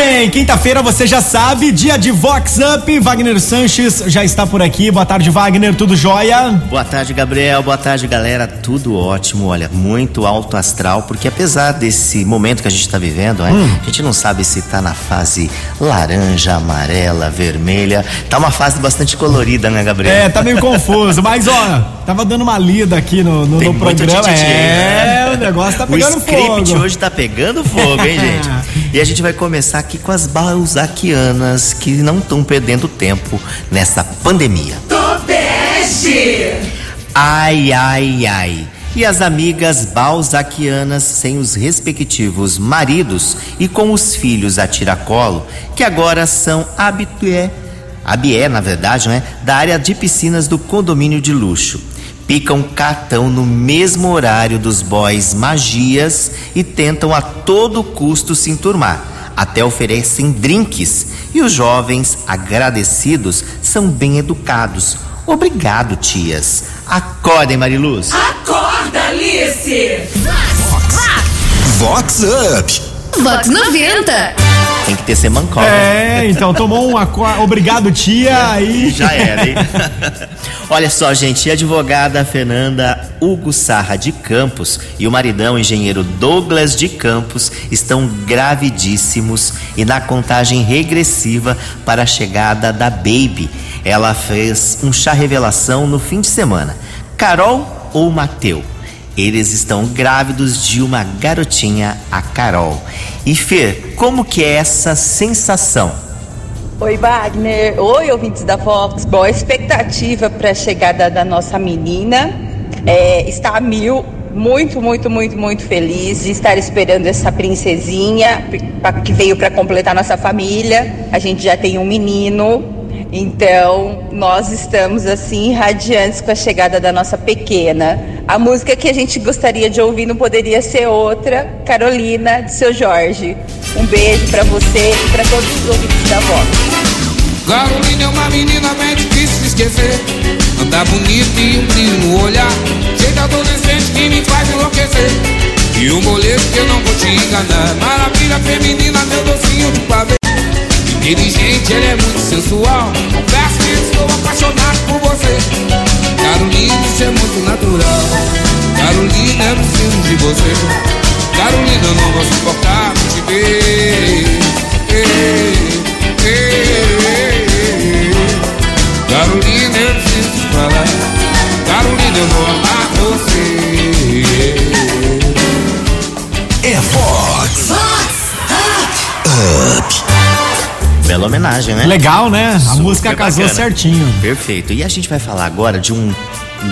bem, quinta-feira você já sabe, dia de Vox Up. Wagner Sanches já está por aqui. Boa tarde, Wagner, tudo jóia? Boa tarde, Gabriel. Boa tarde, galera. Tudo ótimo. Olha, muito alto astral, porque apesar desse momento que a gente está vivendo, né, hum. a gente não sabe se está na fase laranja, amarela, vermelha. Tá uma fase bastante colorida, né, Gabriel? É, tá meio confuso, mas ó, tava dando uma lida aqui no, no, no programa. é, né? o negócio tá pegando fogo. O script hoje tá pegando fogo, hein, gente? E a gente vai começar aqui com as balzaquianas que não estão perdendo tempo nessa pandemia. Tobeste! Ai, ai, ai. E as amigas balzaquianas sem os respectivos maridos e com os filhos a tiracolo, que agora são habitué, habié, na verdade, não é? Da área de piscinas do condomínio de luxo picam cartão no mesmo horário dos boys magias e tentam a todo custo se enturmar. Até oferecem drinks e os jovens agradecidos são bem educados. Obrigado, tias. Acordem, Mariluz. Acorda, Alice. Vox Up. Vox 90. Que ter semancol. É, então tomou um aqua... obrigado, tia, aí. Já era, hein? Olha só, gente, a advogada Fernanda Hugo Sarra de Campos e o maridão engenheiro Douglas de Campos estão gravidíssimos e na contagem regressiva para a chegada da baby. Ela fez um chá revelação no fim de semana. Carol ou Mateu? Eles estão grávidos de uma garotinha, a Carol. E Fer, como que é essa sensação? Oi, Wagner. Oi, ouvintes da Fox. Bom, a expectativa para a chegada da nossa menina é, está a mil. Muito, muito, muito, muito feliz de estar esperando essa princesinha que veio para completar nossa família. A gente já tem um menino, então, nós estamos assim radiantes com a chegada da nossa pequena. A música que a gente gostaria de ouvir não poderia ser outra, Carolina, de seu Jorge. Um beijo para você e para todos os ouvintes da voz. Carolina é uma menina bem difícil de esquecer. Anda bonita e um brilho no olhar. Cheia adolescente que me faz enlouquecer. E um boleto que eu não vou te enganar. Maravilha feminina, meu docinho de pavê. Inteligente, ele é muito sensual. Confesso que estou apaixonado por você. Carolina, isso é muito natural. Carolina, eu preciso de você. Carolina, eu não vou suportar te ver. Homenagem, né? Legal, né? A Super música casou bacana. certinho. Perfeito. E a gente vai falar agora de um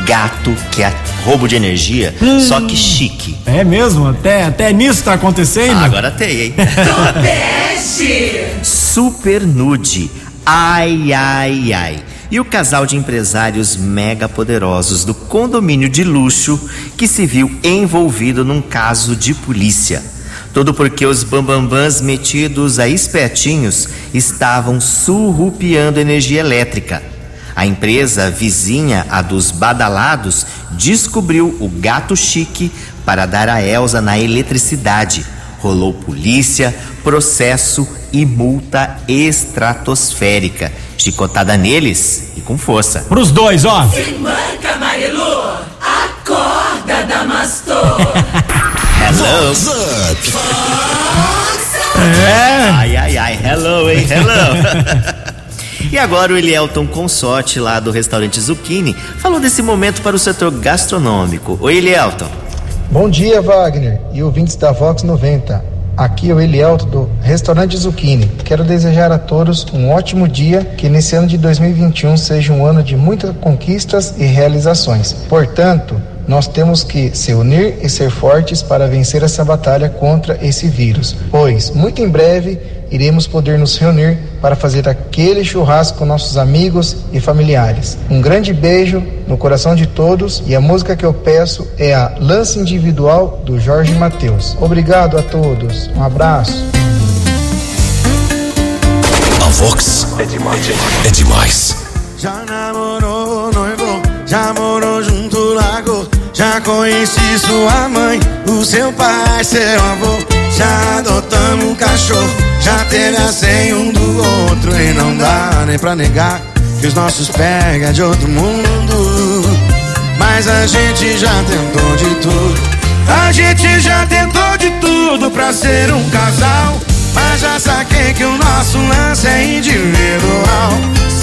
gato que é roubo de energia, hum. só que chique. É mesmo? Até, até nisso tá acontecendo? Ah, agora tem, hein? Super nude. Ai, ai, ai. E o casal de empresários mega poderosos do condomínio de luxo que se viu envolvido num caso de polícia. Tudo porque os bambambãs metidos a espertinhos estavam surrupiando energia elétrica. A empresa vizinha, a dos badalados, descobriu o gato chique para dar a Elsa na eletricidade. Rolou polícia, processo e multa estratosférica. Chicotada neles e com força. Pros dois, ó. Se manca, Marilu! Acorda, Damastor! Hello. É. Ai, ai, ai. Hello, hein? Hello. e agora o Elielton Consorte, lá do restaurante Zucchini, falou desse momento para o setor gastronômico. Oi, Elielton. Bom dia, Wagner e ouvintes da Vox 90. Aqui é o Elielto do Restaurante Zucchini. Quero desejar a todos um ótimo dia, que nesse ano de 2021 seja um ano de muitas conquistas e realizações. Portanto, nós temos que se unir e ser fortes para vencer essa batalha contra esse vírus, pois muito em breve iremos poder nos reunir para fazer aquele churrasco com nossos amigos e familiares. Um grande beijo no coração de todos e a música que eu peço é a Lance Individual do Jorge Mateus. Obrigado a todos, um abraço. A Vox é demais. É demais. Já namorou, noivo, já morou junto, lago. Já conheci sua mãe, o seu pai, seu avô. Já adotamos um cachorro, já teve a senha um do outro. E não dá nem pra negar que os nossos pega de outro mundo. Mas a gente já tentou de tudo. A gente já tentou de tudo pra ser um casal. Mas já saquei que o nosso lance é individual.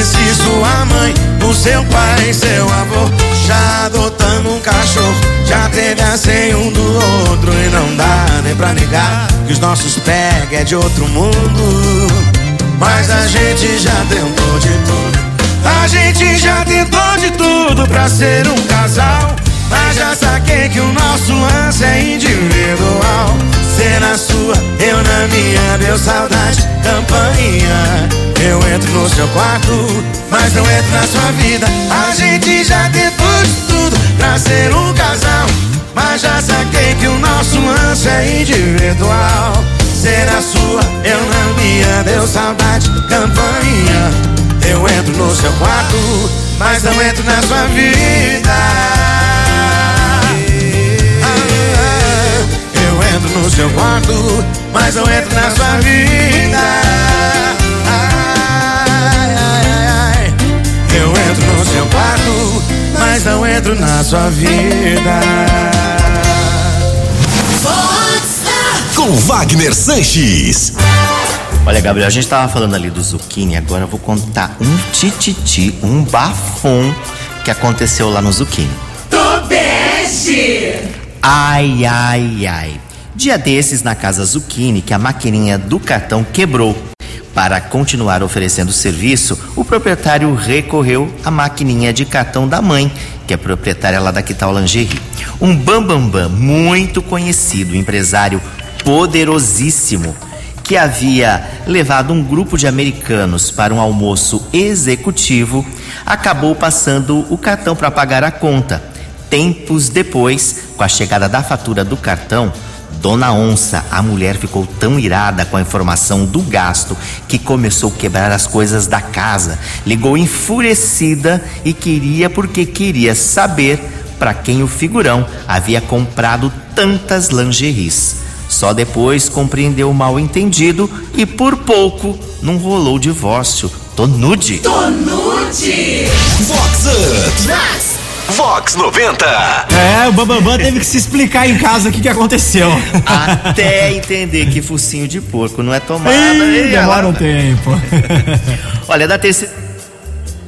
Conheci sua mãe, o seu pai, seu avô. Já adotamos um cachorro, já teve a senha um do outro. E não dá nem pra negar que os nossos pega é de outro mundo. Mas a gente já tentou de tudo. A gente já tentou de tudo pra ser um casal. Mas já saquei que o nosso lance é individual. Ser na sua, eu na minha, deu saudade, campainha. Eu entro no seu quarto, mas não entro na sua vida. A gente já tentou de tudo pra ser um casal. Mas já saquei que o nosso lance é individual. Ser a sua, eu na minha, deu saudade, campainha. Eu entro no seu quarto, mas não entro na sua vida. Eu entro no seu quarto, mas não entro na sua vida. No seu quarto, mas não entro na sua vida. Com Wagner Sanches. Olha, Gabriel, a gente tava falando ali do Zucchini, agora eu vou contar um tititi, um bafom que aconteceu lá no Zucchini. Tobeste! Ai, ai, ai. Dia desses na casa Zucchini que a maquininha do cartão quebrou. Para continuar oferecendo serviço, o proprietário recorreu à maquininha de cartão da mãe, que é proprietária lá da Quital Lingerie. Um bambambam bam, bam, muito conhecido, empresário poderosíssimo, que havia levado um grupo de americanos para um almoço executivo, acabou passando o cartão para pagar a conta. Tempos depois, com a chegada da fatura do cartão, Dona Onça, a mulher ficou tão irada com a informação do gasto que começou a quebrar as coisas da casa. Ligou enfurecida e queria porque queria saber para quem o figurão havia comprado tantas lingeries. Só depois compreendeu o mal entendido e por pouco não rolou o divórcio. Tô nude. Tô nude! Vox Up. Vox 90. É, o Bambambam teve que se explicar em casa o que, que aconteceu. Até entender que focinho de porco não é tomada. Ih, Ih, demora um tempo. Olha, da terceira.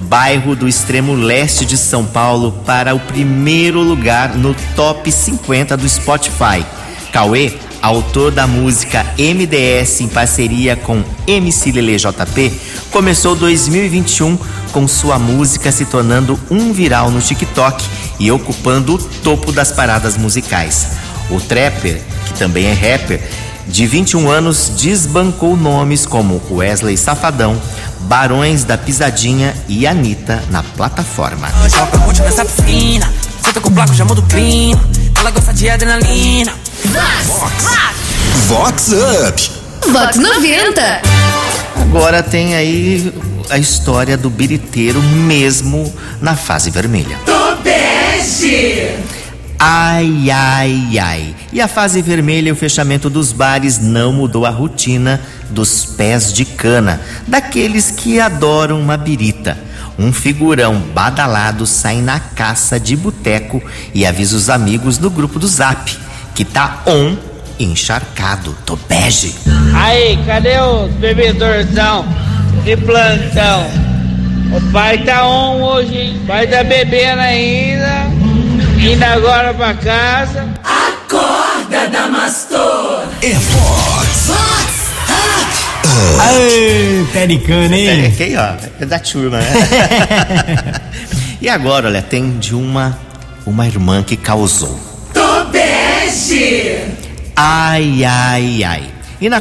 Bairro do extremo leste de São Paulo para o primeiro lugar no top 50 do Spotify. Cauê, autor da música MDS em parceria com MC Lele JP, começou 2021 com sua música se tornando um viral no TikTok e ocupando o topo das paradas musicais. O trapper, que também é rapper, de 21 anos, desbancou nomes como Wesley Safadão, Barões da Pisadinha e Anitta na plataforma. Joga. Ela gosta de adrenalina. Vox Up. Vox 90. Agora tem aí a história do biriteiro mesmo na fase vermelha. Tobeste! Ai, ai, ai. E a fase vermelha e o fechamento dos bares não mudou a rotina dos pés de cana, daqueles que adoram uma birita. Um figurão badalado sai na caça de boteco e avisa os amigos no grupo do Zap, que tá on e encharcado. Tô bege. Aí, cadê os bebedorzão de plantão? O pai tá on hoje, hein? O pai tá bebendo ainda. Indo agora pra casa. Acorda, Damastor! é Fox. Ai, Pericano, É, hein? quem, ó, é da turma, né? e agora, olha, tem de uma, uma irmã que causou. Tobeste. Ai, ai, ai. E na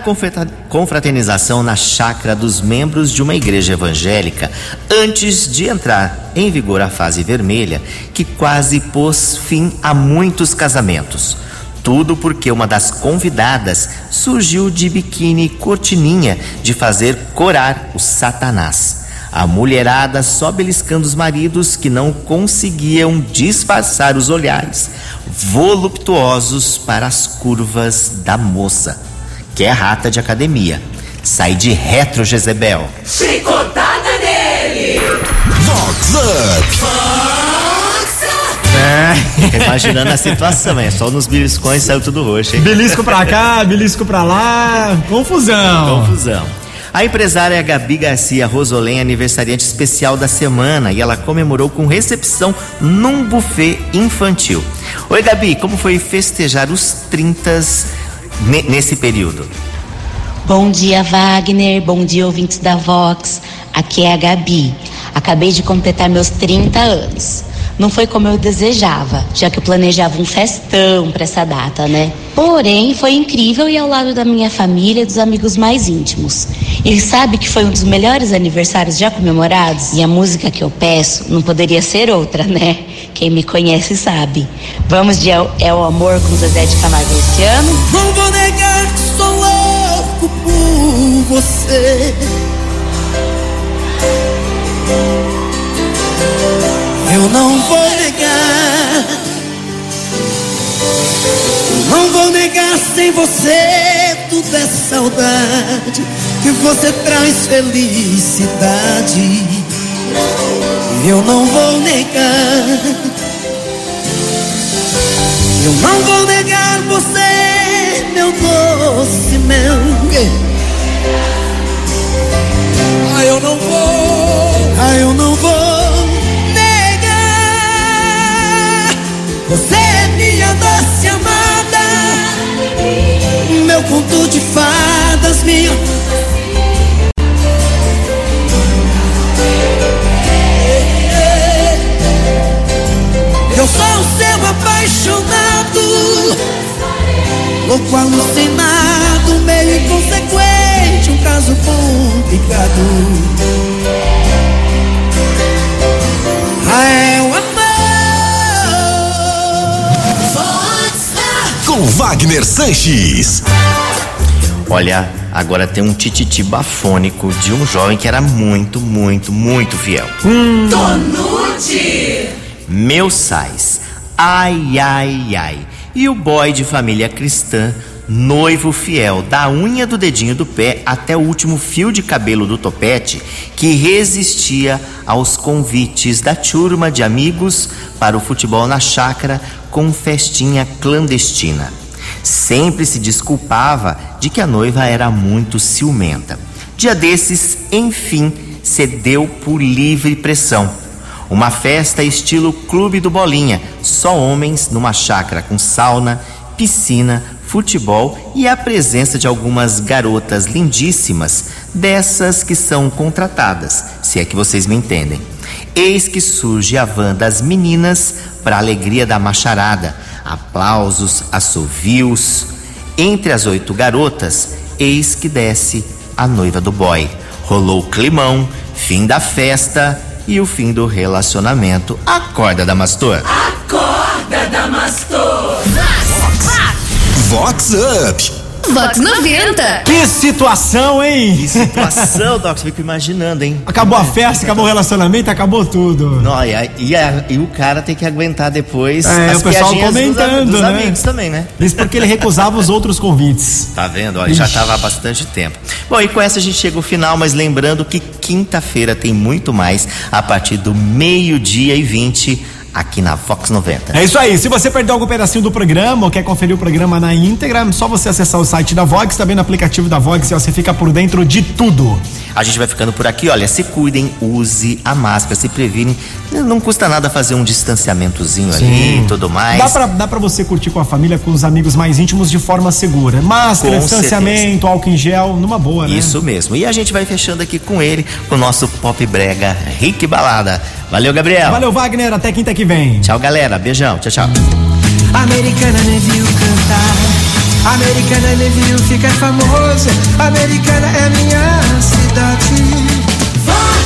confraternização na chácara dos membros de uma igreja evangélica, antes de entrar em vigor a fase vermelha, que quase pôs fim a muitos casamentos. Tudo porque uma das convidadas surgiu de biquíni e cortininha de fazer corar o Satanás. A mulherada só beliscando os maridos que não conseguiam disfarçar os olhares voluptuosos para as curvas da moça, que é rata de academia. Sai de retro, Jezebel. Chicotada nele. Vox Up. Fica Imaginando a situação, é só nos beliscões saiu tudo roxo, hein? Belisco pra cá, belisco pra lá. Confusão. Confusão. A empresária Gabi Garcia Rosolém é aniversariante especial da semana e ela comemorou com recepção num buffet infantil. Oi, Gabi, como foi festejar os 30 ne- nesse período? Bom dia, Wagner. Bom dia, ouvintes da Vox. Aqui é a Gabi. Acabei de completar meus 30 anos. Não foi como eu desejava, já que eu planejava um festão para essa data, né? Porém, foi incrível e ao lado da minha família e dos amigos mais íntimos. E sabe que foi um dos melhores aniversários já comemorados? E a música que eu peço não poderia ser outra, né? Quem me conhece sabe. Vamos de É o- Amor com Zezé de Camargo Luciano? Não vou negar que sou louco por você. Eu não vou negar. Não vou negar sem você tudo é saudade. Que você traz felicidade. Eu não vou negar. Eu não vou negar você, meu doce mel. Ah, eu não vou. Ah, eu não vou Meu conto de fadas, minha. Eu sou o seu apaixonado, louco alucinado, meio inconsequente, um caso complicado. Ah, é. Com Wagner Sanches. Olha, agora tem um tititi bafônico de um jovem que era muito, muito, muito fiel. Tonute. Meu sais. Ai, ai, ai. E o boy de família cristã, noivo fiel, da unha do dedinho do pé até o último fio de cabelo do topete, que resistia aos convites da turma de amigos para o futebol na chácara com festinha clandestina. Sempre se desculpava de que a noiva era muito ciumenta. Dia desses, enfim, cedeu por livre pressão. Uma festa estilo Clube do Bolinha, só homens numa chácara com sauna, piscina, futebol e a presença de algumas garotas lindíssimas, dessas que são contratadas, se é que vocês me entendem. Eis que surge a van das meninas para alegria da macharada. Aplausos, assovios. Entre as oito garotas, eis que desce a noiva do boy. Rolou o climão, fim da festa e o fim do relacionamento. Acorda, Damastor. Acorda, Damastor. Vox Up. Vox 90. Que situação, hein? Que situação, Doc, você fica imaginando, hein? Acabou a festa, acabou o relacionamento, acabou tudo. Não, e, a- e a- e o cara tem que aguentar depois É, as o pessoal piadinhas dos, comentando, dos né? amigos também, né? Isso porque ele recusava os outros convites. Tá vendo? Olha, já estava há bastante tempo. Bom, e com essa a gente chega ao final, mas lembrando que quinta-feira tem muito mais a partir do meio-dia e 20 aqui na Fox 90. É isso aí. Se você perdeu algum pedacinho do programa ou quer conferir o programa na íntegra, é só você acessar o site da Vox, também no aplicativo da Vox e você fica por dentro de tudo. A gente vai ficando por aqui, olha, se cuidem, use a máscara, se previnem. Não custa nada fazer um distanciamentozinho ali e tudo mais. Dá pra, dá pra você curtir com a família, com os amigos mais íntimos de forma segura. Máscara, Com distanciamento, álcool em gel, numa boa, né? Isso mesmo. E a gente vai fechando aqui com ele, com o nosso pop brega Rick Balada. Valeu, Gabriel. Valeu, Wagner. Até quinta que vem. Tchau, galera. Beijão. Tchau, tchau. Americana me viu cantar, Americana me viu ficar famosa, Americana é minha cidade.